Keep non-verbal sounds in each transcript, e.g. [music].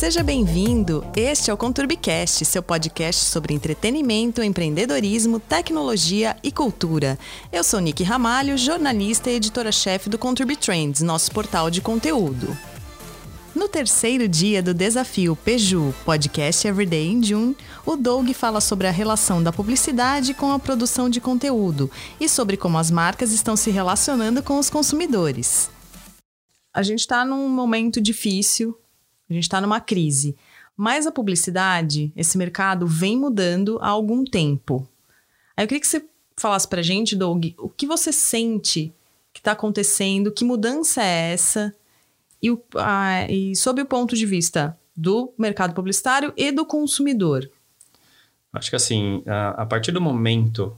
Seja bem-vindo. Este é o Conturbicast, seu podcast sobre entretenimento, empreendedorismo, tecnologia e cultura. Eu sou Nick Ramalho, jornalista e editora-chefe do Conturbi Trends, nosso portal de conteúdo. No terceiro dia do desafio Peju Podcast Everyday in June, o Doug fala sobre a relação da publicidade com a produção de conteúdo e sobre como as marcas estão se relacionando com os consumidores. A gente está num momento difícil, a gente está numa crise. Mas a publicidade, esse mercado, vem mudando há algum tempo. Aí eu queria que você falasse pra gente, Doug, o que você sente que está acontecendo, que mudança é essa? E, o, a, e sob o ponto de vista do mercado publicitário e do consumidor. Acho que assim, a, a partir do momento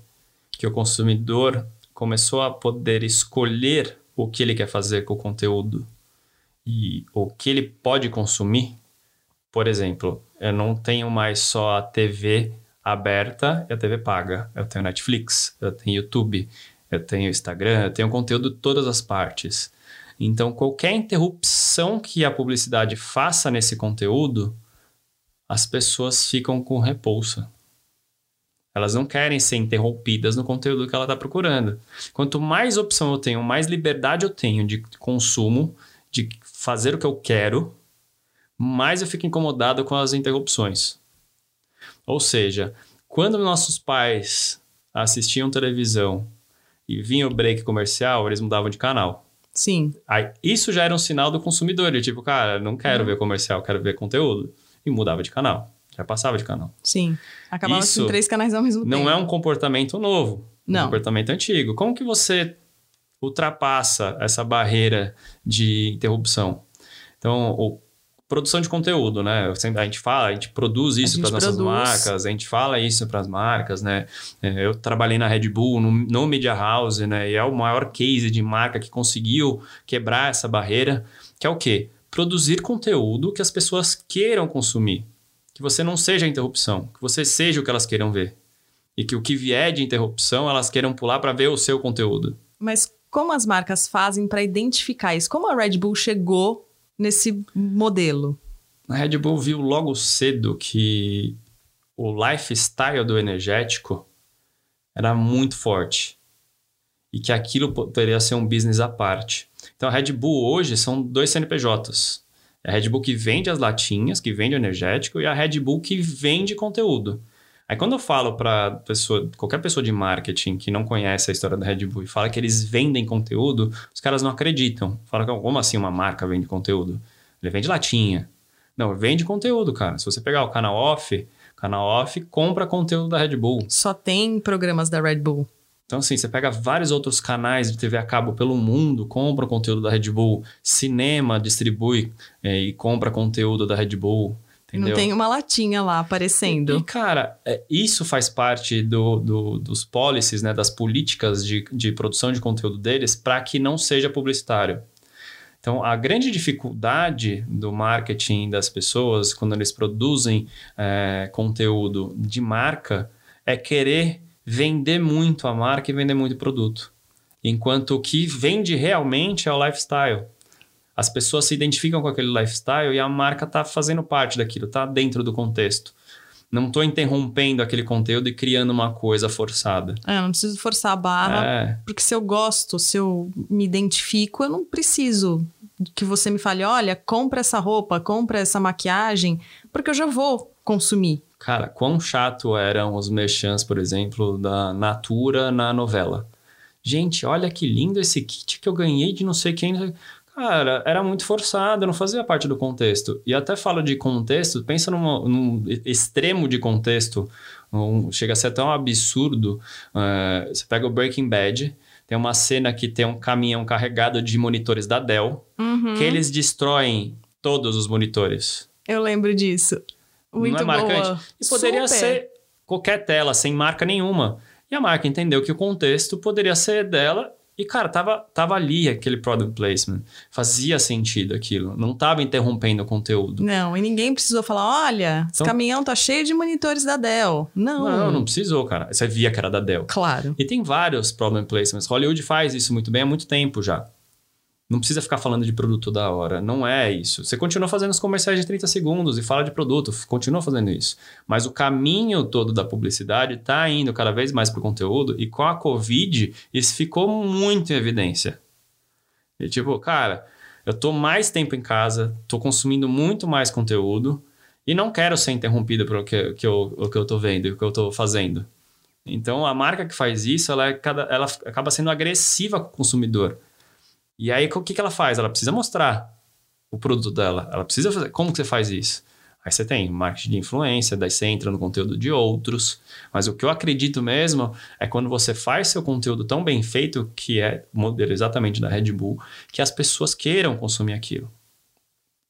que o consumidor começou a poder escolher o que ele quer fazer com o conteúdo e o que ele pode consumir, por exemplo, eu não tenho mais só a TV aberta e a TV paga. Eu tenho Netflix, eu tenho YouTube, eu tenho Instagram, eu tenho conteúdo de todas as partes. Então, qualquer interrupção que a publicidade faça nesse conteúdo, as pessoas ficam com repulsa. Elas não querem ser interrompidas no conteúdo que ela está procurando. Quanto mais opção eu tenho, mais liberdade eu tenho de consumo, de fazer o que eu quero, mais eu fico incomodado com as interrupções. Ou seja, quando nossos pais assistiam televisão e vinha o break comercial, eles mudavam de canal. Sim. Aí, isso já era um sinal do consumidor. Ele, tipo, cara, não quero uhum. ver comercial, quero ver conteúdo. E mudava de canal. Já passava de canal. Sim. Acabava isso com três canais ao mesmo não tempo. Não é um comportamento novo. Não. É um comportamento antigo. Como que você ultrapassa essa barreira de interrupção? Então, o, produção de conteúdo, né? A gente fala, a gente produz isso para as nossas marcas, a gente fala isso para as marcas, né? É, eu trabalhei na Red Bull, no, no Media House, né? E é o maior case de marca que conseguiu quebrar essa barreira, que é o quê? Produzir conteúdo que as pessoas queiram consumir. Que você não seja a interrupção, que você seja o que elas queiram ver. E que o que vier de interrupção, elas queiram pular para ver o seu conteúdo. Mas como as marcas fazem para identificar isso? Como a Red Bull chegou nesse modelo? A Red Bull viu logo cedo que o lifestyle do energético era muito forte e que aquilo poderia ser um business à parte. Então a Red Bull hoje são dois CNPJs. É a Red Bull que vende as latinhas, que vende o energético, e a Red Bull que vende conteúdo. Aí quando eu falo para pessoa, qualquer pessoa de marketing que não conhece a história da Red Bull e fala que eles vendem conteúdo, os caras não acreditam. Falam como assim uma marca vende conteúdo? Ele vende latinha. Não, vende conteúdo, cara. Se você pegar o canal off, canal off compra conteúdo da Red Bull. Só tem programas da Red Bull. Então, assim, você pega vários outros canais de TV a cabo pelo mundo, compra conteúdo da Red Bull, cinema distribui é, e compra conteúdo da Red Bull. Entendeu? Não tem uma latinha lá aparecendo. E, e cara, é, isso faz parte do, do, dos policies, né, das políticas de, de produção de conteúdo deles para que não seja publicitário. Então, a grande dificuldade do marketing das pessoas, quando eles produzem é, conteúdo de marca, é querer vender muito a marca e vender muito o produto. Enquanto o que vende realmente é o lifestyle as pessoas se identificam com aquele lifestyle e a marca está fazendo parte daquilo, está dentro do contexto. Não estou interrompendo aquele conteúdo e criando uma coisa forçada. É, não preciso forçar a barra, é. porque se eu gosto, se eu me identifico, eu não preciso que você me fale, olha, compra essa roupa, compra essa maquiagem, porque eu já vou consumir. Cara, quão chato eram os merchants, por exemplo, da Natura na novela. Gente, olha que lindo esse kit que eu ganhei de não sei quem. Cara, era muito forçado, não fazia parte do contexto. E até falo de contexto, pensa numa, num extremo de contexto, um, chega a ser tão absurdo. Uh, você pega o Breaking Bad, tem uma cena que tem um caminhão carregado de monitores da Dell, uhum. que eles destroem todos os monitores. Eu lembro disso. Muito não é marcante? Boa. E poderia Super. ser qualquer tela, sem marca nenhuma. E a marca entendeu que o contexto poderia ser dela e, cara, tava, tava ali aquele product placement. Fazia sentido aquilo. Não tava interrompendo o conteúdo. Não, e ninguém precisou falar: olha, esse então, caminhão tá cheio de monitores da Dell. Não. Não, não precisou, cara. Você via que era da Dell. Claro. E tem vários product placements. Hollywood faz isso muito bem há muito tempo já. Não precisa ficar falando de produto da hora. Não é isso. Você continua fazendo os comerciais de 30 segundos e fala de produto, continua fazendo isso. Mas o caminho todo da publicidade está indo cada vez mais para o conteúdo e com a Covid isso ficou muito em evidência. E tipo, cara, eu tô mais tempo em casa, tô consumindo muito mais conteúdo e não quero ser interrompido pelo que, que, eu, o que eu tô vendo, o que eu tô fazendo. Então, a marca que faz isso, ela, é cada, ela acaba sendo agressiva com o consumidor. E aí, o que, que ela faz? Ela precisa mostrar o produto dela. Ela precisa fazer. Como que você faz isso? Aí você tem marketing de influência, daí você entra no conteúdo de outros. Mas o que eu acredito mesmo é quando você faz seu conteúdo tão bem feito, que é o modelo exatamente da Red Bull, que as pessoas queiram consumir aquilo.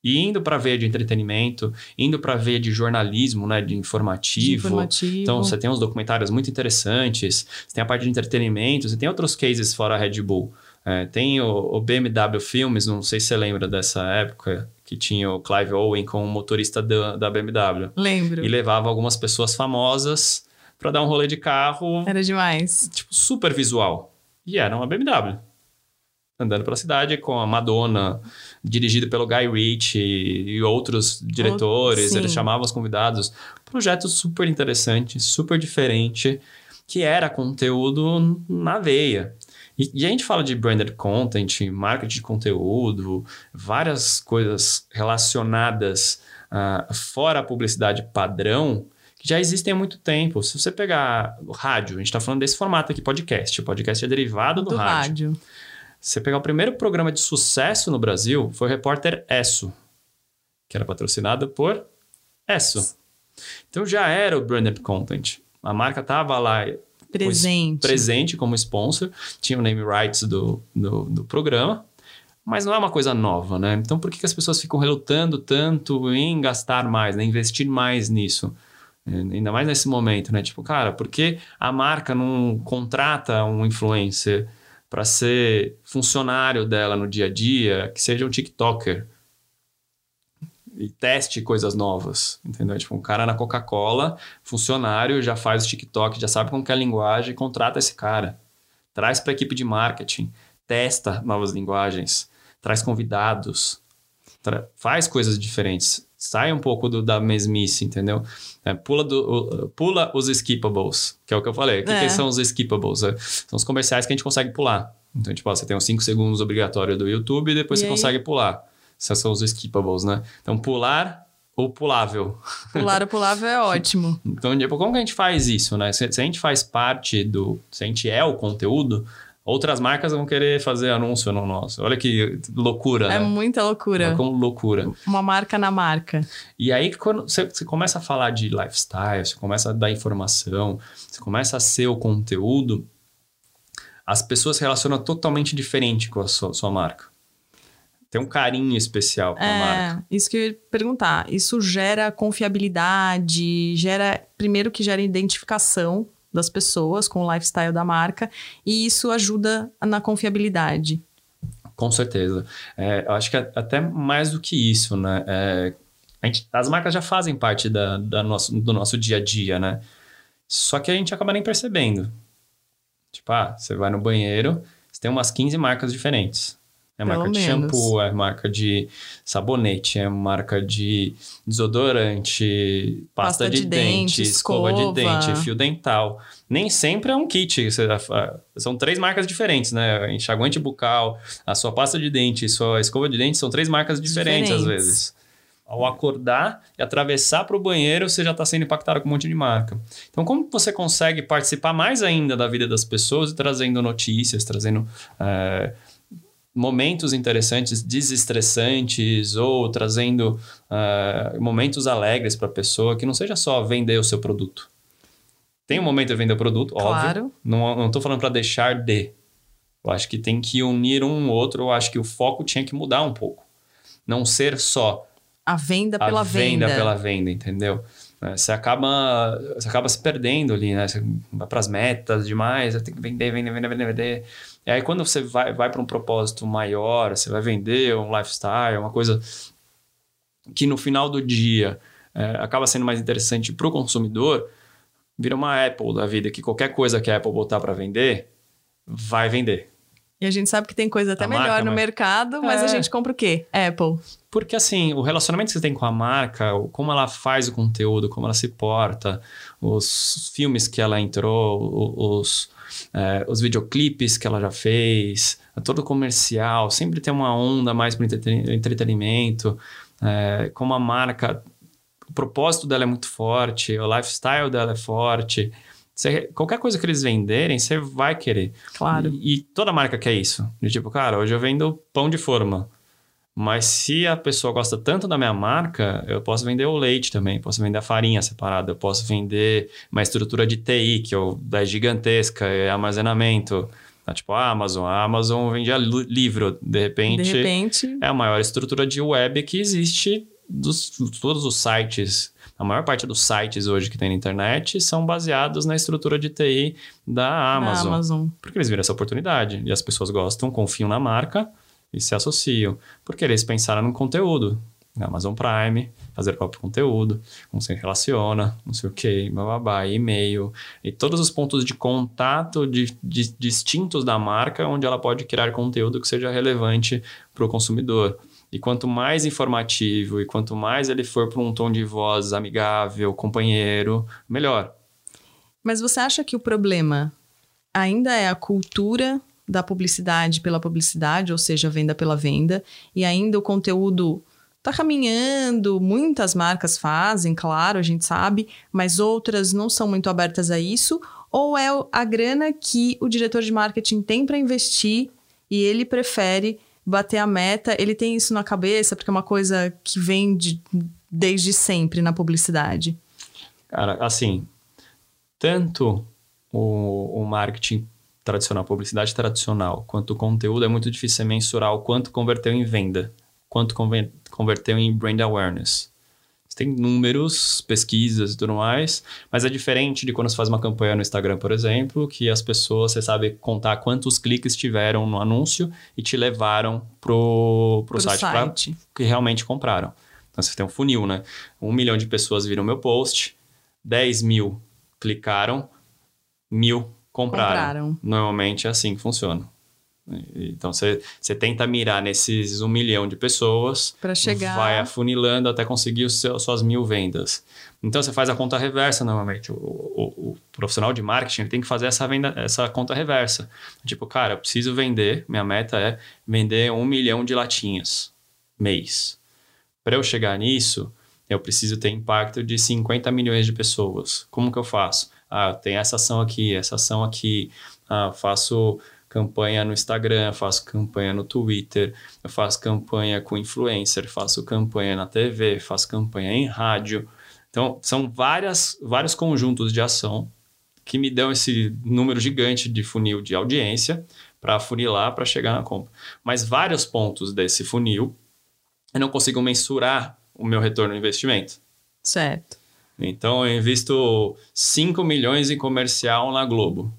E indo para ver de entretenimento, indo para ver de jornalismo, né, de informativo. de informativo. Então você tem uns documentários muito interessantes, você tem a parte de entretenimento, você tem outros cases fora a Red Bull. É, tem o, o, BMW Filmes, não sei se você lembra dessa época, que tinha o Clive Owen como motorista da, da BMW. Lembro. E levava algumas pessoas famosas para dar um rolê de carro. Era demais. Tipo, super visual. E era uma BMW. Andando pela cidade com a Madonna, dirigido pelo Guy Ritchie e outros diretores. Eles chamavam os convidados. Projeto super interessante, super diferente, que era conteúdo na veia. E, e, a gente fala de branded content, marketing de conteúdo, várias coisas relacionadas uh, fora a publicidade padrão, que já existem há muito tempo. Se você pegar o rádio, a gente está falando desse formato aqui, podcast. O podcast é derivado do, do rádio. rádio. Se você pegar o primeiro programa de sucesso no Brasil, foi o Repórter Esso, que era patrocinado por Esso. Então já era o branded content. A marca estava lá presente. presente como sponsor, tinha o name rights do, do, do, programa, mas não é uma coisa nova, né? Então por que, que as pessoas ficam relutando tanto em gastar mais, né? investir mais nisso? É, ainda mais nesse momento, né? Tipo, cara, por que a marca não contrata um influencer para ser funcionário dela no dia a dia, que seja um TikToker? E teste coisas novas, entendeu? Tipo, um cara na Coca-Cola, funcionário, já faz o TikTok, já sabe como que é a linguagem, contrata esse cara. Traz para a equipe de marketing, testa novas linguagens, traz convidados, tra faz coisas diferentes. Sai um pouco do, da mesmice, entendeu? É, pula, do, pula os skippables, que é o que eu falei. O que, é. que são os skippables? É, são os comerciais que a gente consegue pular. Então, tipo, ó, você tem os 5 segundos obrigatório do YouTube e depois e você aí? consegue pular. São os skippables, né? Então, pular ou pulável. Pular ou pulável é ótimo. [laughs] então, tipo, como que a gente faz isso, né? Se, se, a gente faz parte do... Se a gente é o conteúdo, outras marcas vão querer fazer anúncio no nosso. Olha que loucura, É né? muita loucura. É como loucura. Uma marca na marca. E aí, quando você, você começa a falar de lifestyle, você começa a dar informação, você começa a ser o conteúdo, as pessoas se relacionam totalmente diferente com a sua, sua marca tem um carinho especial é, a marca. Isso que eu ia perguntar. Isso gera confiabilidade, gera. Primeiro que gera identificação das pessoas com o lifestyle da marca, e isso ajuda na confiabilidade. Com certeza. É, eu acho que é até mais do que isso, né? É, gente, as marcas já fazem parte da, da nosso, do nosso dia a dia, né? Só que a gente acaba nem percebendo. Tipo, ah, você vai no banheiro, você tem umas 15 marcas diferentes. É marca de shampoo, é marca de sabonete, é marca de desodorante, pasta, pasta de, de, dente, dente escova. escova. de dente, fio dental. Nem sempre é um kit. São três marcas diferentes, né? Enxaguante bucal, a sua pasta de dente e sua escova de dente são três marcas diferentes, diferentes. às vezes. Ao acordar e atravessar para o banheiro, você já está sendo impactado com um monte de marca. Então, como você consegue participar mais ainda da vida das pessoas e trazendo notícias, trazendo. É, momentos interessantes, desestressantes ou trazendo uh, momentos alegres para a pessoa, que não seja só vender o seu produto. Tem um momento de vender o produto, claro. óbvio. Não estou falando para deixar de. Eu acho que tem que unir um outro. Eu acho que o foco tinha que mudar um pouco. Não ser só a venda pela a venda. venda pela venda, entendeu? É, você acaba, você acaba se perdendo ali, né? Você vai para as metas demais, tem que vender, vender, vender, vender, vender. E aí, quando você vai, vai para um propósito maior, você vai vender um lifestyle, uma coisa que no final do dia é, acaba sendo mais interessante para o consumidor, vira uma Apple da vida, que qualquer coisa que a Apple botar para vender, vai vender. E a gente sabe que tem coisa até A melhor marca, no mas- mercado, mas É. a gente compra o quê? Apple. Porque assim, o relacionamento que você tem com a marca, como ela faz o conteúdo, como ela se porta, os filmes que ela entrou, os, é, os videoclipes que ela já fez, todo comercial, sempre tem uma onda mais para entretenimento, é, como a marca, o propósito dela é muito forte, o lifestyle dela é forte. Você- qualquer coisa que eles venderem, você vai querer. Claro. E, e toda marca quer isso. De tipo, cara, hoje eu vendo pão de forma. Mas se a pessoa gosta tanto da minha marca, eu posso vender o leite também, posso vender a farinha separada, eu posso vender uma estrutura de TI, que eu, é gigantesca, é armazenamento. Tá, tipo a Amazon. A Amazon vendia lu- livro, de repente, De repente, é a maior estrutura de web que existe dos todos os sites. A maior parte dos sites hoje que tem na internet são baseados na estrutura de TI da Amazon. na Amazon. Porque eles viram essa oportunidade. E as pessoas gostam, confiam na marca e se associam. Porque eles pensaram no conteúdo. Na Amazon Prime, fazer próprio conteúdo, como você relaciona, não sei o que, bababá, e-mail. E todos os pontos de contato de, de- distintos da marca, onde ela pode criar conteúdo que seja relevante para o consumidor. E quanto mais informativo e quanto mais ele for para um tom de voz amigável, companheiro, melhor. Mas você acha que o problema ainda é a cultura da publicidade pela publicidade, ou seja, venda pela venda, e ainda o conteúdo tá caminhando, muitas marcas fazem, claro, a gente sabe, mas outras não são muito abertas a isso, ou é a grana que o diretor de marketing tem para investir e ele prefere bater a meta, ele tem isso na cabeça porque é uma coisa que vem de- desde sempre na publicidade. Cara, assim, tanto o, o marketing tradicional, publicidade tradicional, quanto o conteúdo, é muito difícil mensurar o quanto converteu em venda, quanto conver- converteu em brand awareness. Você tem números, pesquisas e tudo mais, mas é diferente de quando você faz uma campanha no Instagram, por exemplo, que as pessoas, você sabe contar quantos cliques tiveram no anúncio e te levaram pro, pro, Pro site, pra- site. que realmente compraram. Então você tem um funil, né? Um milhão de pessoas viram meu post, 10 mil clicaram, mil compraram. Compraram. Normalmente é assim que funciona. Então você, você tenta mirar nesses um milhão de pessoas, Pra chegar- vai afunilando até conseguir os seus, suas mil vendas. Então você faz a conta reversa normalmente. O, o- o profissional de marketing tem que fazer essa, venda, essa conta reversa. Tipo, cara, eu preciso vender, minha meta é vender um milhão de latinhas mês. Para eu chegar nisso, eu preciso ter impacto de 50 milhões de pessoas. Como que eu faço? Ah, tem essa ação aqui, essa ação aqui. Ah, faço campanha no Instagram, faço campanha no Twitter, eu faço campanha com influencer, faço campanha na TV, faço campanha em rádio. Então, são várias, vários conjuntos de ação que me dão esse número gigante de funil de audiência para funilar para chegar na compra. Mas vários pontos desse funil eu não consigo mensurar o meu retorno no investimento. Certo. Então eu invisto 5 milhões em comercial na Globo.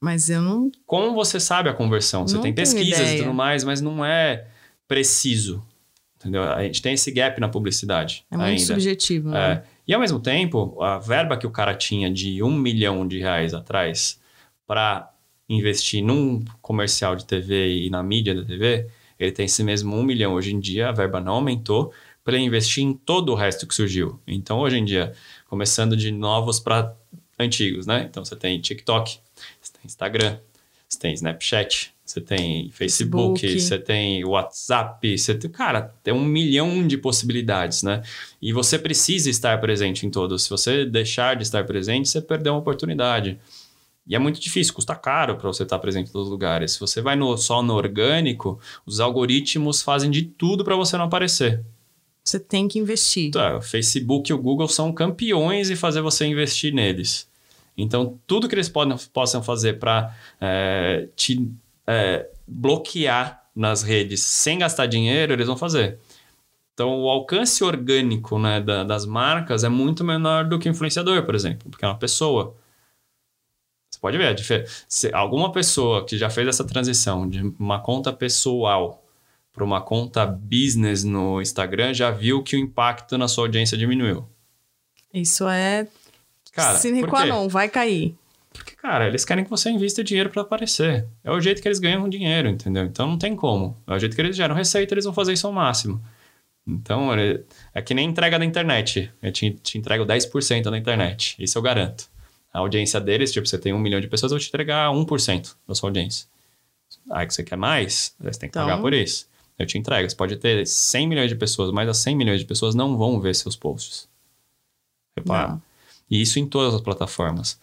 Mas eu não. Como você sabe a conversão? Você Não tem pesquisas e tudo mais, mas não é preciso. Entendeu? A gente tem esse gap na publicidade É muito ainda. subjetivo, né? É. E ao mesmo tempo, a verba que o cara tinha de um milhão de reais atrás para investir num comercial de TV e na mídia da TV, ele tem esse mesmo um milhão. Hoje em dia, a verba não aumentou para ele investir em todo o resto que surgiu. Então, hoje em dia, começando de novos para antigos, né? Então, você tem TikTok, você tem Instagram, você tem Snapchat, você tem Facebook, Facebook. você tem WhatsApp, você tem, cara, tem um milhão de possibilidades, né? E você precisa estar presente em todos. Se você deixar de estar presente, você perdeu uma oportunidade. E é muito difícil, custa caro para você estar presente em todos os lugares. Se você vai no, só no orgânico, os algoritmos fazem de tudo para você não aparecer. Você tem que investir. Tá, o Facebook e o Google são campeões em fazer você investir neles. Então, tudo que eles podem, possam fazer para te é, bloquear nas redes sem gastar dinheiro, eles vão fazer. Então, o alcance orgânico né, da- das marcas é muito menor do que influenciador, por exemplo, porque é uma pessoa. Você pode ver. Se alguma pessoa que já fez essa transição de uma conta pessoal para uma conta business no Instagram já viu que o impacto na sua audiência diminuiu. Isso é Cara, sine qua non, vai cair. Porque, cara, eles querem que você invista dinheiro para aparecer. É o jeito que eles ganham dinheiro, entendeu? Então não tem como. É o jeito que eles geram receita, eles vão fazer isso ao máximo. Então, é que nem entrega na internet. Eu te, te entrego 10% na internet. Isso eu garanto. A audiência deles, tipo, você tem um milhão de pessoas, eu vou te entregar 1% da sua audiência. Aí que você quer mais, você tem que então... pagar por isso. Eu te entrego. Você pode ter 100 milhões de pessoas, mas as 100 milhões de pessoas não vão ver seus posts. Repara. Não. E isso em todas as plataformas.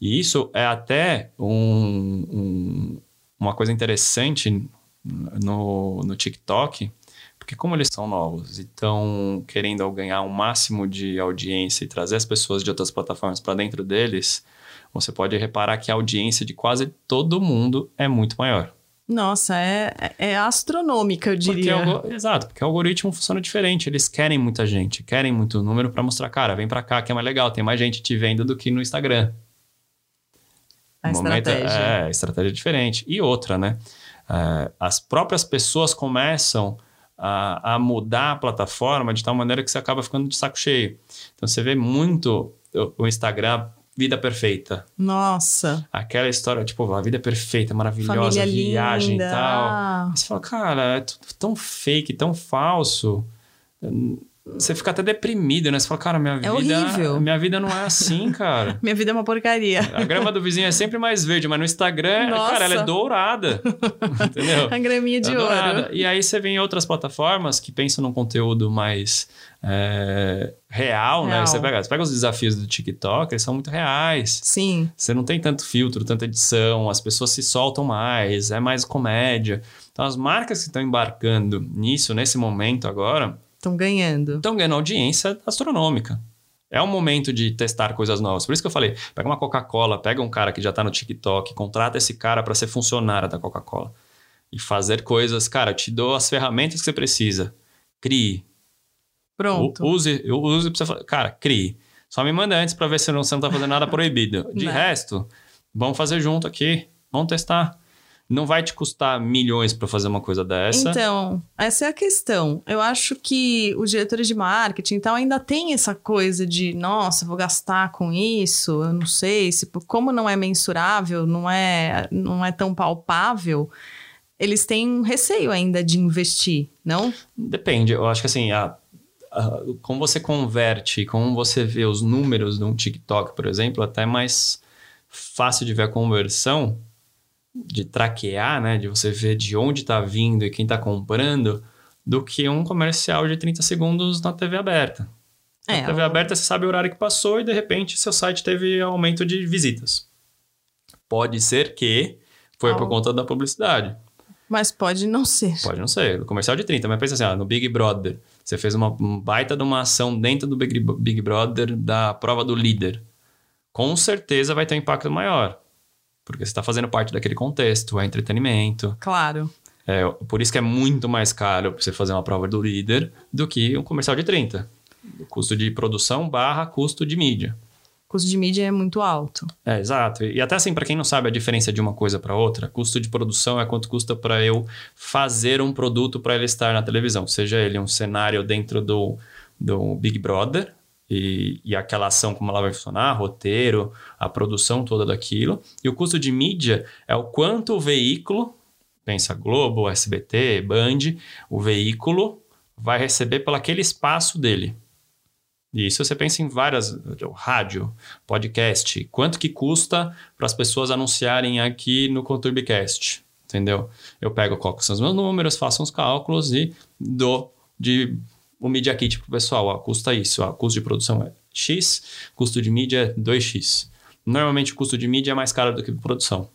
E isso é até um, um, uma coisa interessante no, no TikTok, porque como eles são novos e estão querendo ganhar o um máximo de audiência e trazer as pessoas de outras plataformas para dentro deles, você pode reparar que a audiência de quase todo mundo é muito maior. Nossa, é, é astronômica, eu diria. Porque, exato, porque o algoritmo funciona diferente. Eles querem muita gente, querem muito número para mostrar, cara, vem para cá que é mais legal, tem mais gente te vendo do que no Instagram. A estratégia. é, estratégia é diferente. E outra, né? É, as próprias pessoas começam a, a mudar a plataforma de tal maneira que você acaba ficando de saco cheio. Então você vê muito o Instagram Vida Perfeita. Nossa. Aquela história, tipo, a vida é perfeita, maravilhosa, Família viagem linda. e tal. Aí você fala, cara, é tudo tão fake, tão falso você fica até deprimido, né? Você fala, cara, minha é vida. Horrível. Minha vida não é assim, [laughs] cara. minha vida é uma porcaria. A grama do vizinho é sempre mais verde, mas no Instagram, Nossa. cara, ela é dourada. [laughs] entendeu? A graminha de é ouro. Dourada. E aí você vê em outras plataformas que pensam num conteúdo mais é, real, real, né? Você pega, você pega os desafios do TikTok, eles são muito reais. Sim. Você não tem tanto filtro, tanta edição, as pessoas se soltam mais, é mais comédia. Então, as marcas que estão embarcando nisso, nesse momento agora, Estão ganhando. Estão ganhando audiência astronômica. É o momento de testar coisas novas. Por isso que eu falei, pega uma Coca-Cola, pega um cara que já está no TikTok, contrata esse cara para ser funcionário da Coca-Cola e fazer coisas. Cara, eu te dou as ferramentas que você precisa. Crie. Pronto. U use, use pra você Cara, crie. Só me manda antes para ver se você não está fazendo nada proibido. De [laughs] não. resto, vamos fazer junto aqui. Vamos testar não vai te custar milhões para fazer uma coisa dessa. Então, essa é a questão. Eu acho que os diretores de marketing então ainda tem essa coisa de, nossa, vou gastar com isso, eu não sei, se como não é mensurável, não é, não é tão palpável, eles têm um receio ainda de investir, não? Depende. Eu acho que assim, a, a, como você converte, como você vê os números de um TikTok, por exemplo, até é mais fácil de ver a conversão de traquear, né, de você ver de onde está vindo e quem está comprando, do que um comercial de 30 segundos na TV aberta. É, na TV o... aberta você sabe o horário que passou e de repente seu site teve aumento de visitas. Pode ser que foi por conta da publicidade. Mas pode não ser. Pode não ser. O comercial de 30, mas pensa assim, ah, no Big Brother, você fez uma um baita de uma ação dentro do Big, Big Brother da prova do líder. Com certeza vai ter um impacto maior. Porque você está fazendo parte daquele contexto, é entretenimento. Claro. É, por isso que é muito mais caro você fazer uma prova do líder do que um comercial de 30. O custo de produção barra custo de mídia. O custo de mídia é muito alto. É, exato. E até assim, para quem não sabe a diferença de uma coisa para outra, custo de produção é quanto custa para eu fazer um produto para ele estar na televisão. Seja ele um cenário dentro do, do Big Brother, e, e aquela ação, como ela vai funcionar, roteiro, a produção toda daquilo. E o custo de mídia é o quanto o veículo, pensa Globo, SBT, Band, o veículo vai receber pelo aquele espaço dele. E isso você pensa em várias, rádio, podcast, quanto que custa para as pessoas anunciarem aqui no Conturbicast, entendeu? Eu pego são os meus números, faço uns cálculos e dou de o Media Kit para o pessoal, ó, custa isso, ó, custo de produção é X, custo de mídia é 2X. Normalmente o custo de mídia é mais caro do que produção,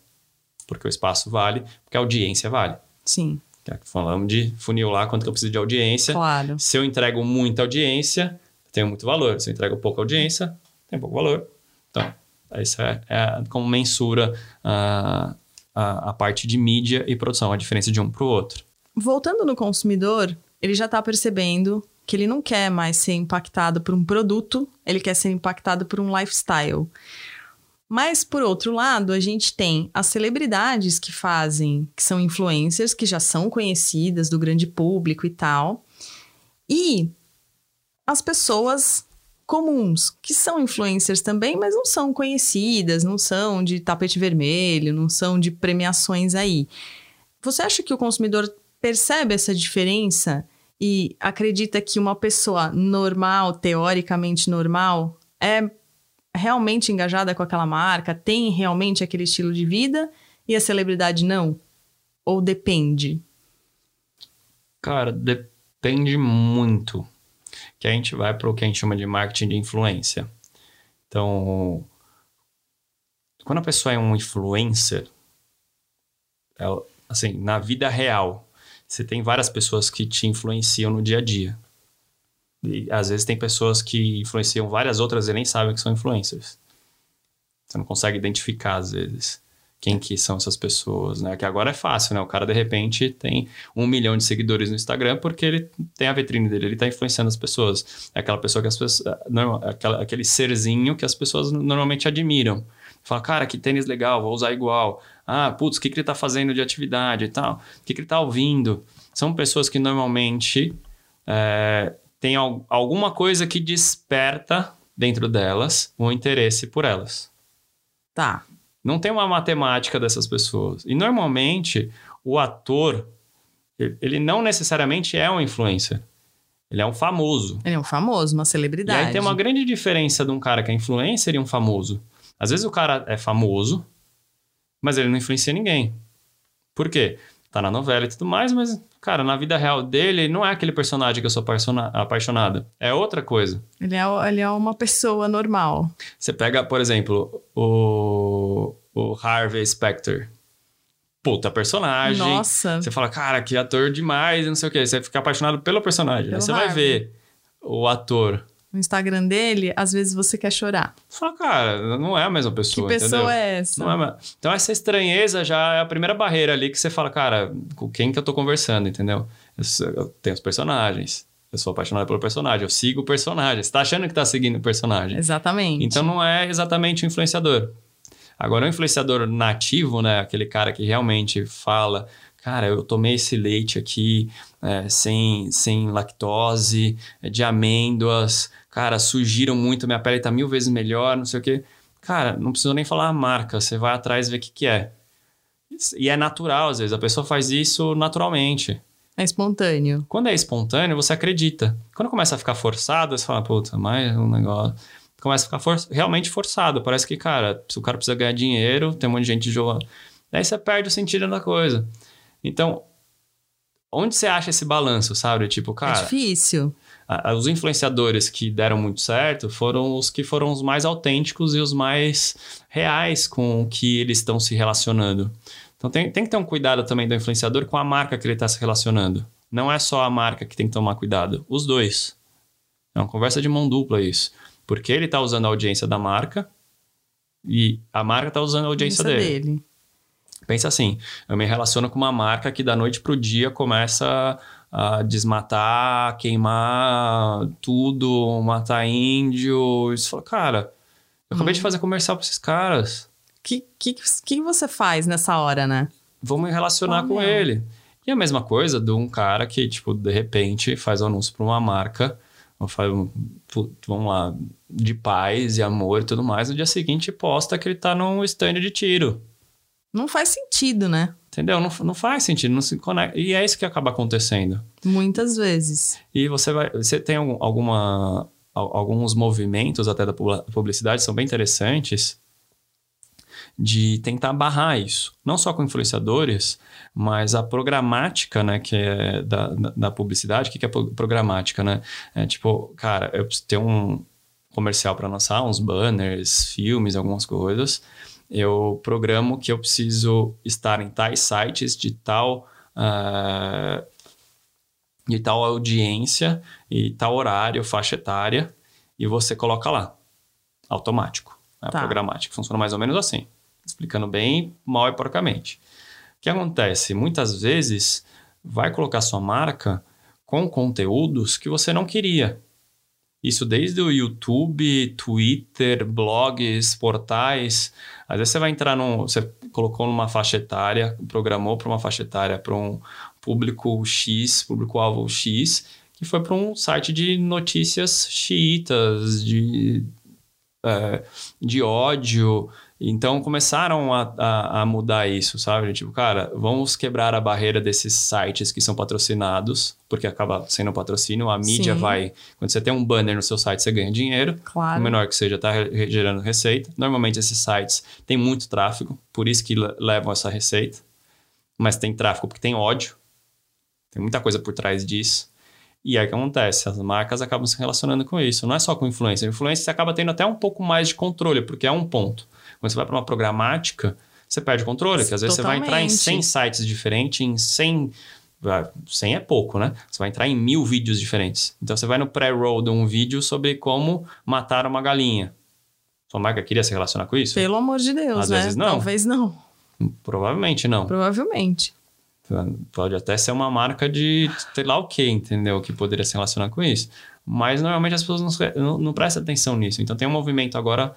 porque o espaço vale, porque a audiência vale. Sim. É falamos de funil lá, quanto que eu preciso de audiência. Claro. Se eu entrego muita audiência, tenho muito valor. Se eu entrego pouca audiência, tem pouco valor. Então, isso é, é como mensura a, a, a parte de mídia e produção, a diferença de um para o outro. Voltando no consumidor, ele já está percebendo que ele não quer mais ser impactado por um produto, ele quer ser impactado por um lifestyle. Mas, por outro lado, a gente tem as celebridades que fazem, que são influencers, que já são conhecidas do grande público e tal. E as pessoas comuns, que são influencers também, mas não são conhecidas, não são de tapete vermelho, não são de premiações aí. Você acha que o consumidor percebe essa diferença e acredita que uma pessoa normal, teoricamente normal, é realmente engajada com aquela marca, tem realmente aquele estilo de vida e a celebridade não? Ou depende? Cara, depende muito. Que a gente vai para o que a gente chama de marketing de influência. Então, quando a pessoa é um influencer, ela, assim, na vida real, você tem várias pessoas que te influenciam no dia a dia. E às vezes tem pessoas que influenciam várias outras e nem sabem que são influencers. Você não consegue identificar às vezes quem que são essas pessoas, né? Que agora é fácil, né? O cara de repente tem um milhão de seguidores no Instagram porque ele tem a vitrine dele, ele está influenciando as pessoas. É aquela pessoa que as pessoas, não, aquela, aquele serzinho que as pessoas normalmente admiram. Fala, cara, que tênis legal, vou usar igual. Ah, putz, o que, que ele está fazendo de atividade e tal? O que, que ele está ouvindo? São pessoas que normalmente é, tem alguma coisa que desperta dentro delas um interesse por elas. Tá. Não tem uma matemática dessas pessoas. E normalmente o ator, ele não necessariamente é um influencer. Ele é um famoso. Ele é um famoso, uma celebridade. E aí tem uma grande diferença de um cara que é influencer e um famoso. Às vezes o cara é famoso, mas ele não influencia ninguém. Por quê? Tá na novela e tudo mais, mas Cara, na vida real dele, não é aquele personagem que eu sou apaixonado. É outra coisa. Ele é, ele é uma pessoa normal. Você pega, por exemplo, o, o Harvey Specter. Puta personagem. Nossa. Você fala, cara, que ator demais, não sei o quê. Você fica apaixonado pelo personagem. Pelo Aí você Harvey. vai ver o ator no Instagram dele, às vezes você quer chorar. Fala, cara, não é a mesma pessoa. Que pessoa entendeu? é essa? É então, essa estranheza já é a primeira barreira ali que você fala, cara, com quem que eu tô conversando, entendeu? Eu, tenho os personagens. Eu sou apaixonado pelo personagem, eu sigo o personagem. Você tá achando que tá seguindo o personagem. Exatamente. Então não é exatamente o influenciador. Agora, o influenciador nativo, né? Aquele cara que realmente fala, cara, eu tomei esse leite aqui é, sem, sem lactose, é, de amêndoas, cara, surgiram muito, minha pele tá mil vezes melhor, não sei o quê. Cara, não precisa nem falar a marca, você vai atrás e vê o que, que é. E é natural, às vezes, a pessoa faz isso naturalmente. É espontâneo. Quando é espontâneo, você acredita. Quando começa a ficar forçado, você fala, puta, mais um negócio. Começa a ficar for realmente forçado. Parece que, cara, se o cara precisa ganhar dinheiro, tem um monte de gente jogando. Daí você perde o sentido da coisa. Então, onde você acha esse balanço, sabe? Tipo, cara. É difícil os influenciadores que deram muito certo foram os que foram os mais autênticos e os mais reais com o que eles estão se relacionando. Então tem, tem que ter um cuidado também do influenciador com a marca que ele está se relacionando. Não é só a marca que tem que tomar cuidado, os dois. É uma conversa de mão dupla isso. Porque ele está usando a audiência da marca e a marca está usando a audiência dele. dele. Pensa assim, eu me relaciono com uma marca que da noite para o dia começa uh, desmatar, queimar tudo, matar índio. Isso fala, cara, eu acabei de hum. fazer comercial pra esses caras. O que, que, que você faz nessa hora, né? Vamos me relacionar oh, com meu. ele. E a mesma coisa de um cara que, tipo, de repente faz um anúncio pra uma marca, faz, vamos lá, de paz e amor e tudo mais, no dia seguinte posta que ele tá num stand de tiro. Não faz sentido, né? Entendeu? Não, não faz sentido, não se conecta. E é isso que acaba acontecendo. Muitas vezes. E você vai. Você tem alguma. Alguns movimentos até da publicidade são bem interessantes de tentar barrar isso. Não só com influenciadores, mas a programática, né, que é da, da publicidade. O que é programática, né? É tipo, cara, eu preciso ter um comercial para lançar, uns banners, filmes, algumas coisas eu programo que eu preciso estar em tais sites de tal uh, de tal audiência e tal horário, faixa etária, e você coloca lá, automático, né? tá. programático. Funciona mais ou menos assim, explicando bem mal e porcamente. O que acontece? Muitas vezes vai colocar sua marca com conteúdos que você não queria. Isso desde o YouTube, Twitter, blogs, portais. Às vezes você vai entrar num. Você colocou numa faixa etária, programou para uma faixa etária, para um público X, público-alvo X, que foi para um site de notícias xiitas, de, é, de ódio. Então começaram a, a, a, mudar isso, sabe? Tipo, cara, vamos quebrar a barreira desses sites que são patrocinados, porque acaba sendo patrocínio, a mídia Sim. vai. Quando você tem um banner no seu site, você ganha dinheiro. Claro. O menor que seja, está gerando receita. Normalmente esses sites têm muito tráfego, por isso que levam essa receita. Mas tem tráfego porque tem ódio. Tem muita coisa por trás disso. E aí o que acontece? As marcas acabam se relacionando com isso. Não é só com influência. A influência acaba tendo até um pouco mais de controle, porque é um ponto. Quando você vai para uma programática, você perde o controle, que às vezes Totalmente. você vai entrar em 100 sites diferentes, em 100... 100 é pouco, né? Você vai entrar em mil vídeos diferentes. Então você vai no pré-roll de um vídeo sobre como matar uma galinha. Sua marca queria se relacionar com isso? Pelo amor de Deus, Às né? vezes não. Talvez não. Provavelmente não. Provavelmente. Pode até ser uma marca de sei lá o que, entendeu? Que poderia se relacionar com isso. Mas normalmente as pessoas não, não, não prestam atenção nisso. Então tem um movimento agora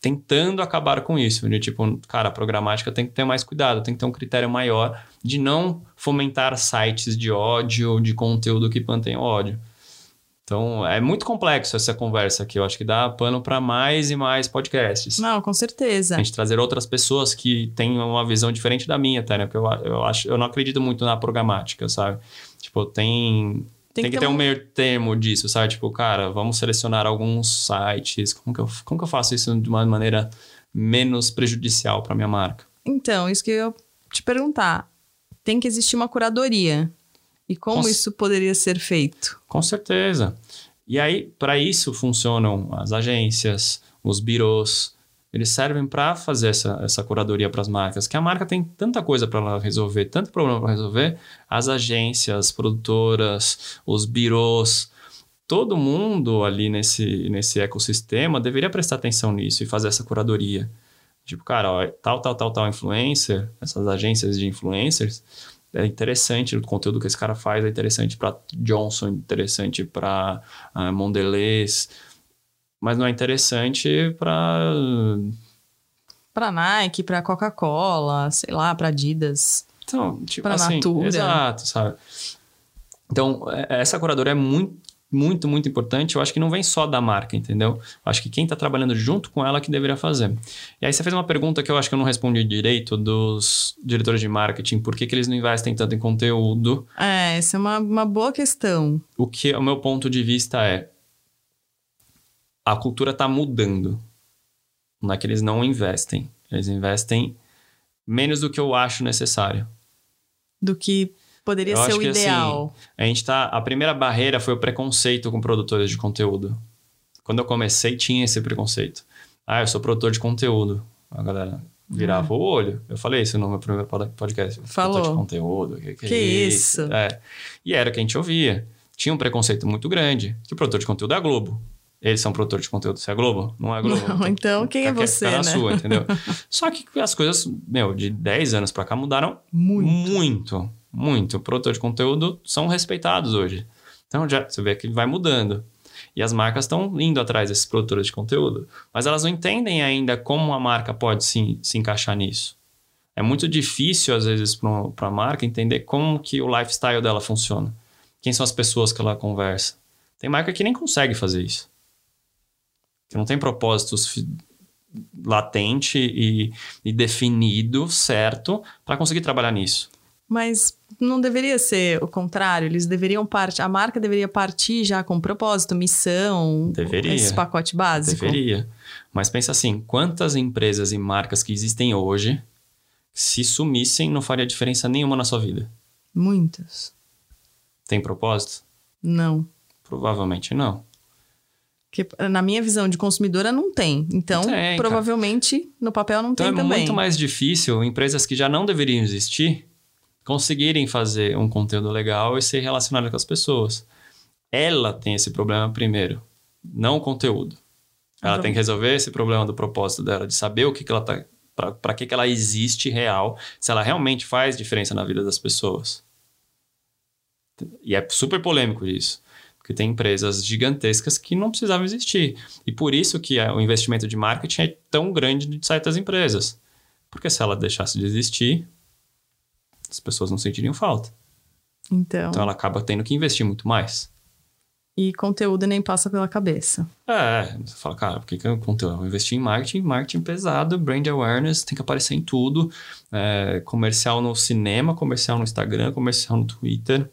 tentando acabar com isso. De tipo, cara, a programática tem que ter mais cuidado, tem que ter um critério maior de não fomentar sites de ódio, de conteúdo que mantém ódio. Então, é muito complexo essa conversa aqui. Eu acho que dá pano para mais e mais podcasts. Não, com certeza. A gente trazer outras pessoas que têm uma visão diferente da minha, até, né? Porque eu, eu, acho, eu não acredito muito na programática, sabe? Tipo, tem, tem, tem que, ter um meio termo disso, sabe? Tipo, cara, vamos selecionar alguns sites. Como que eu, como que eu faço isso de uma maneira menos prejudicial para minha marca? Então, isso que eu ia te perguntar. Tem que existir uma curadoria. E como com isso poderia ser feito? Com certeza. E aí, para isso funcionam as agências, os birôs. Eles servem para fazer essa, essa curadoria para as marcas. Que a marca tem tanta coisa para resolver, tanto problema para resolver. As agências, produtoras, os birôs, todo mundo ali nesse, nesse ecossistema deveria prestar atenção nisso e fazer essa curadoria. Tipo, cara, ó, tal, tal, tal, tal influencer, essas agências de influencers, é interessante, o conteúdo que esse cara faz é interessante para Johnson, interessante para uh, ah, Mondelez, mas não é interessante para para Nike, para Coca-Cola, sei lá, para Adidas. Então, tipo pra assim, Natura. exato, sabe? Então, é, essa curadora é muito muito, muito importante, eu acho que não vem só da marca, entendeu? Eu acho que quem está trabalhando junto com ela que deveria fazer. E aí você fez uma pergunta que eu acho que eu não respondi direito dos diretores de marketing, por que, que eles não investem tanto em conteúdo? É, essa é uma, uma boa questão. O que o meu ponto de vista é a cultura está mudando. Não é que eles não investem. Eles investem menos do que eu acho necessário. Do que poderia eu ser o ideal? Assim, a gente tá. A primeira barreira foi o preconceito com produtores de conteúdo. Quando eu comecei, tinha esse preconceito. Ah, eu sou produtor de conteúdo. A galera virava uhum. o olho. Eu falei isso no meu primeiro podcast. Falou. Produtor de conteúdo. Que, que, que é isso? É. E era o que a gente ouvia. Tinha um preconceito muito grande. Que o produtor de conteúdo é a Globo. Eles são produtor de conteúdo. Você é Globo? Não é Globo. Não, então quem é você, né? na sua, entendeu? [laughs] Só que as coisas, meu, de 10 anos pra cá mudaram muito. Muito muito. Produtor de conteúdo são respeitados hoje. Então já você vê que vai mudando. E as marcas estão indo atrás desses produtores de conteúdo. Mas elas não entendem ainda como a marca pode se, se encaixar nisso. É muito difícil, às vezes, para a marca entender como que o lifestyle dela funciona. Quem são as pessoas que ela conversa. Tem marca que nem consegue fazer isso. Que não tem propósitos latente e, e definido, certo, para conseguir trabalhar nisso. Mas não deveria ser o contrário, eles deveriam partir, a marca deveria partir já com propósito, missão, deveria, esse pacote básico. Deveria. Mas pensa assim, quantas empresas e marcas que existem hoje, se sumissem, não faria diferença nenhuma na sua vida? Muitas. Tem propósito? Não. Provavelmente não. Que, na minha visão de consumidora, não tem. Então, tem, provavelmente, cara. no papel não então tem é também. É muito mais difícil empresas que já não deveriam existir conseguirem fazer um conteúdo legal e ser relacionado com as pessoas. Ela tem esse problema primeiro, não o conteúdo. Ela uhum. tem que resolver esse problema do propósito dela, de saber o que, que ela tá. para que, que ela existe real, se ela realmente faz diferença na vida das pessoas. E é super polêmico isso. Porque tem empresas gigantescas que não precisavam existir. E por isso que o investimento de marketing é tão grande de certas empresas. Porque se ela deixasse de existir, as pessoas não sentiriam falta. Então, Então ela acaba tendo que investir muito mais. e conteúdo nem passa pela cabeça. É, você fala, cara, por que, que eu conteúdo? Eu vou investir em marketing, marketing pesado, brand awareness, tem que aparecer em tudo. É, comercial no cinema, comercial no Instagram, comercial no Twitter.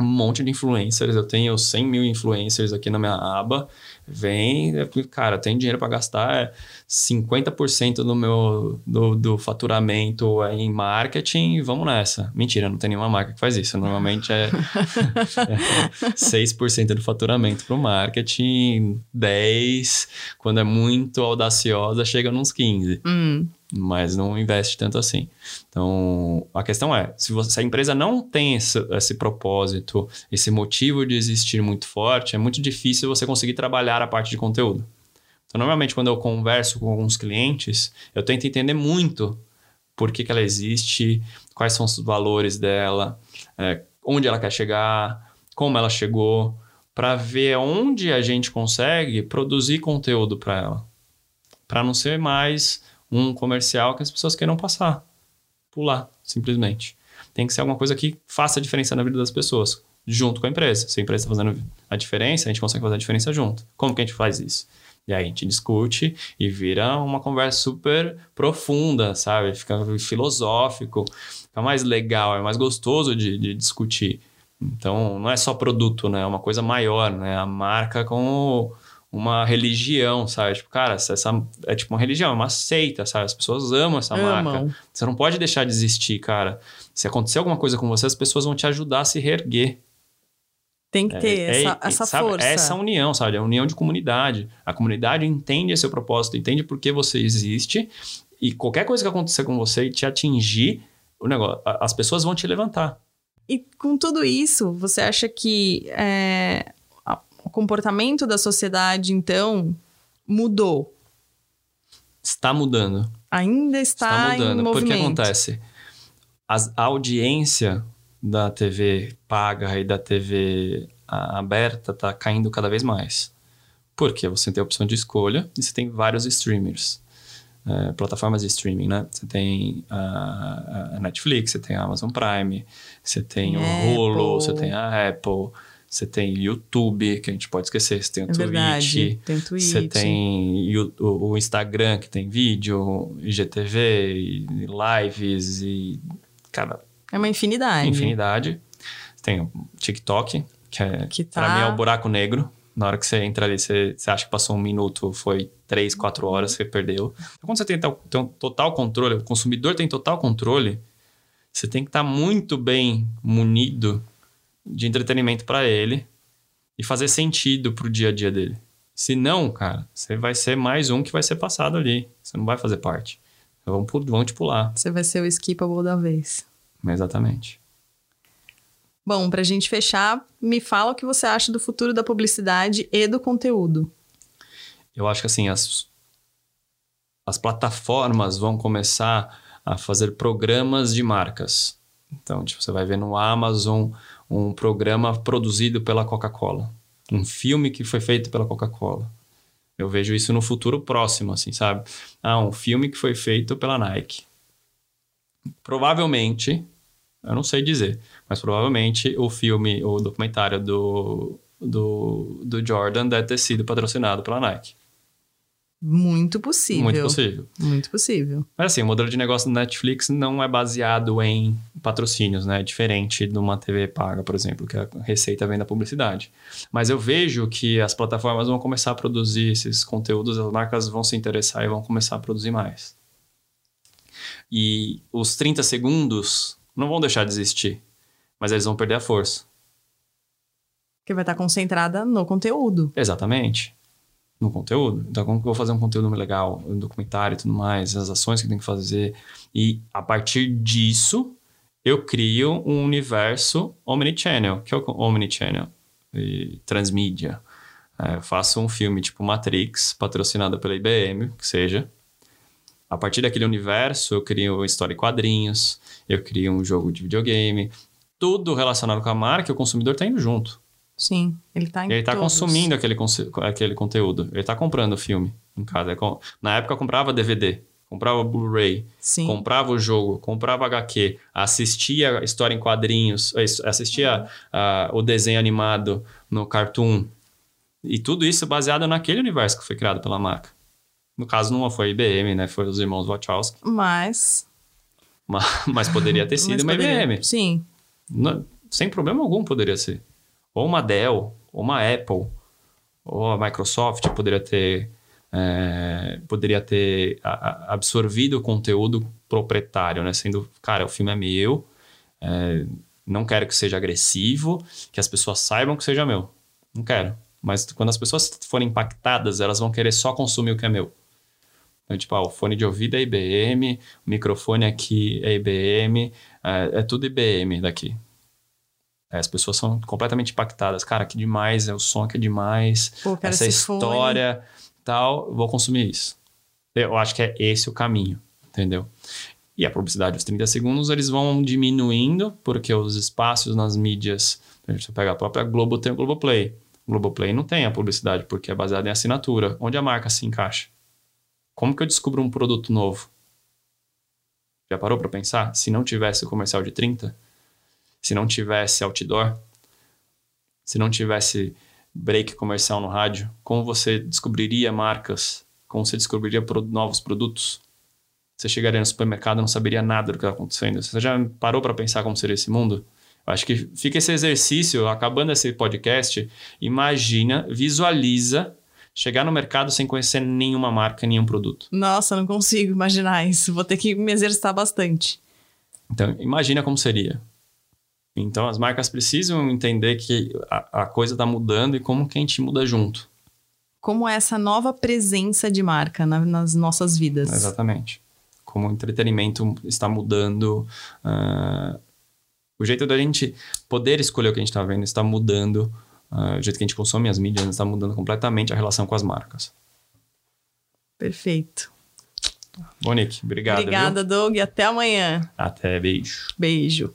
Um monte de influencers. Eu tenho 100 mil influencers aqui na minha aba. Vem, cara, tem dinheiro para gastar. É 50% do meu do, do faturamento é em marketing. Vamos nessa. Mentira, não tem nenhuma marca que faz isso. Normalmente é, [laughs] é 6% do faturamento para o marketing, 10%. Quando é muito audaciosa, chega nos 15%. Hum, Mas não investe tanto assim. Então, a questão é: se, você- se a empresa não tem esse, esse propósito, esse motivo de existir muito forte, é muito difícil você conseguir trabalhar a parte de conteúdo. Então, normalmente, quando eu converso com alguns clientes, eu tento entender muito por que, que ela existe, quais são os valores dela, é, onde ela quer chegar, como ela chegou, para ver onde a gente consegue produzir conteúdo para ela. Para não ser mais um comercial que as pessoas queiram passar, pular, simplesmente. Tem que ser alguma coisa que faça a diferença na vida das pessoas, junto com a empresa. Se a empresa está fazendo a diferença, a gente consegue fazer a diferença junto. Como que a gente faz isso? E aí a gente discute e vira uma conversa super profunda, sabe? Fica filosófico, fica mais legal, é mais gostoso de, de discutir. Então, não é só produto, né? É uma coisa maior, né? A marca como uma religião, sabe? Tipo, cara, essa é tipo uma religião, é uma seita, sabe? As pessoas amam essa marca. Você não pode deixar de existir, cara. Se acontecer alguma coisa com você, as pessoas vão te ajudar a se reerguer. Tem que ter É- essa, é- essa sabe? força. É essa união, sabe? É a união de comunidade. A comunidade entende seu propósito, entende por que você existe. E qualquer coisa que acontecer com você e te atingir, o negócio, as pessoas vão te levantar. E com tudo isso, você acha que é, o comportamento da sociedade, então, mudou? Está mudando. Ainda está, Está mudando. em Porque movimento. acontece? As- a audiência da TV paga e da TV aberta está caindo cada vez mais. Porque você tem a opção de escolha e você tem vários streamers. é, plataformas de streaming, né? Você tem a, a Netflix, você tem a Amazon Prime, você tem o. Hulu, você tem a Apple, você tem YouTube, que a gente pode esquecer, você tem o É Twitch, verdade. Tem Twitch. você tem o, o- Instagram que tem vídeo, IGTV, e lives e, cara, É uma infinidade. infinidade. Tem o TikTok, que, é, Que tá- pra mim é o buraco negro. Na hora que você entra ali, você, você acha que passou um minuto, foi três, quatro horas, você perdeu. Então, quando você tem, tem um total controle, o consumidor tem total controle, você tem que estar muito bem munido de entretenimento para ele e fazer sentido pro dia a dia dele. Se não, cara, você vai ser mais um que vai ser passado ali. Você não vai fazer parte. Vão, vão te pular. Você vai ser o skippable da vez. Exatamente. Bom, pra gente fechar, me fala o que você acha do futuro da publicidade e do conteúdo. Eu acho que assim, as, as plataformas vão começar a fazer programas de marcas. Então, tipo, você vai ver no Amazon um programa produzido pela Coca-Cola. Um filme que foi feito pela Coca-Cola. Eu vejo isso no futuro próximo, assim, sabe? Ah, um filme que foi feito pela Nike. Provavelmente, eu não sei dizer, mas provavelmente o filme, o documentário do, do, do Jordan deve ter sido patrocinado pela Nike. Muito possível. Muito possível. Muito possível. Mas assim, o modelo de negócio do Netflix não é baseado em patrocínios, né? É diferente de uma TV paga, por exemplo, que a receita vem da publicidade. Mas eu vejo que as plataformas vão começar a produzir esses conteúdos, as marcas vão se interessar e vão começar a produzir mais. E os 30 segundos não vão deixar de existir, mas eles vão perder a força. Porque vai estar concentrada no conteúdo. Exatamente. No conteúdo. Então, como que eu vou fazer um conteúdo legal, um documentário e tudo mais, as ações que tenho que fazer. E a partir disso, eu crio um universo omnichannel. que é o omnichannel? E transmídia. É, eu faço um filme tipo Matrix, patrocinado pela IBM, que seja. A partir daquele universo, eu crio história em quadrinhos, eu crio um jogo de videogame. Tudo relacionado com a marca, o consumidor está indo junto. Sim, ele tá em Ele tá todos. consumindo aquele, aquele conteúdo. Ele tá comprando o filme em casa. É Na época eu comprava DVD. comprava Blu-ray, comprava o jogo, comprava HQ, assistia a história em quadrinhos, eh, assistia uh, o desenho animado no Cartoon. E tudo isso baseado naquele universo que foi criado pela marca. No caso, não foi a IBM, né? Foi os irmãos Wachowski. Mas. Mas, mas poderia ter [laughs] sido mas uma poderia- IBM. Sim. Não- sem problema algum poderia ser. Ou uma Dell, ou uma Apple, ou a Microsoft poderia ter, é, poderia ter a- a- absorvido o conteúdo proprietário, né? Sendo, cara, o filme é meu, é, não quero que seja agressivo, que as pessoas saibam que seja meu. Não quero. Mas quando as pessoas forem impactadas, elas vão querer só consumir o que é meu. Então, tipo, ah, o fone de ouvido é IBM, o microfone aqui é IBM, é, é tudo IBM daqui. É, as pessoas são completamente impactadas. Cara, que demais, é o som que é demais, Pô, cara, essa esse fone- história, tal, vou consumir isso. Eu acho que é esse o caminho, entendeu? E a publicidade, os 30 segundos, eles vão diminuindo, porque os espaços nas mídias, a gente pega a própria Globo, tem o Globoplay. O Globoplay não tem a publicidade, porque é baseado em assinatura. Onde a marca se encaixa? Como que eu descubro um produto novo? Já parou para pensar? Se não tivesse o comercial de 30, se não tivesse outdoor, se não tivesse break comercial no rádio, como você descobriria marcas? Como você descobriria novos produtos? Você chegaria no supermercado e não saberia nada do que está acontecendo. Você já parou para pensar como seria esse mundo? Eu acho que fica esse exercício, acabando esse podcast, imagina, visualiza chegar no mercado sem conhecer nenhuma marca, nenhum produto. Nossa, não consigo imaginar isso. Vou ter que me exercitar bastante. Então, imagina como seria. Então, as marcas precisam entender que a, a coisa está mudando e como que a gente muda junto. Como essa nova presença de marca na- nas nossas vidas. Exatamente. Como o entretenimento está mudando. ah, o jeito da gente poder escolher o que a gente está vendo está mudando. ah, o jeito que a gente consome as mídias está mudando completamente a relação com as marcas. Perfeito. Nick, obrigado. viu? Obrigada, Doug. e Até amanhã. Até, beijo. Beijo.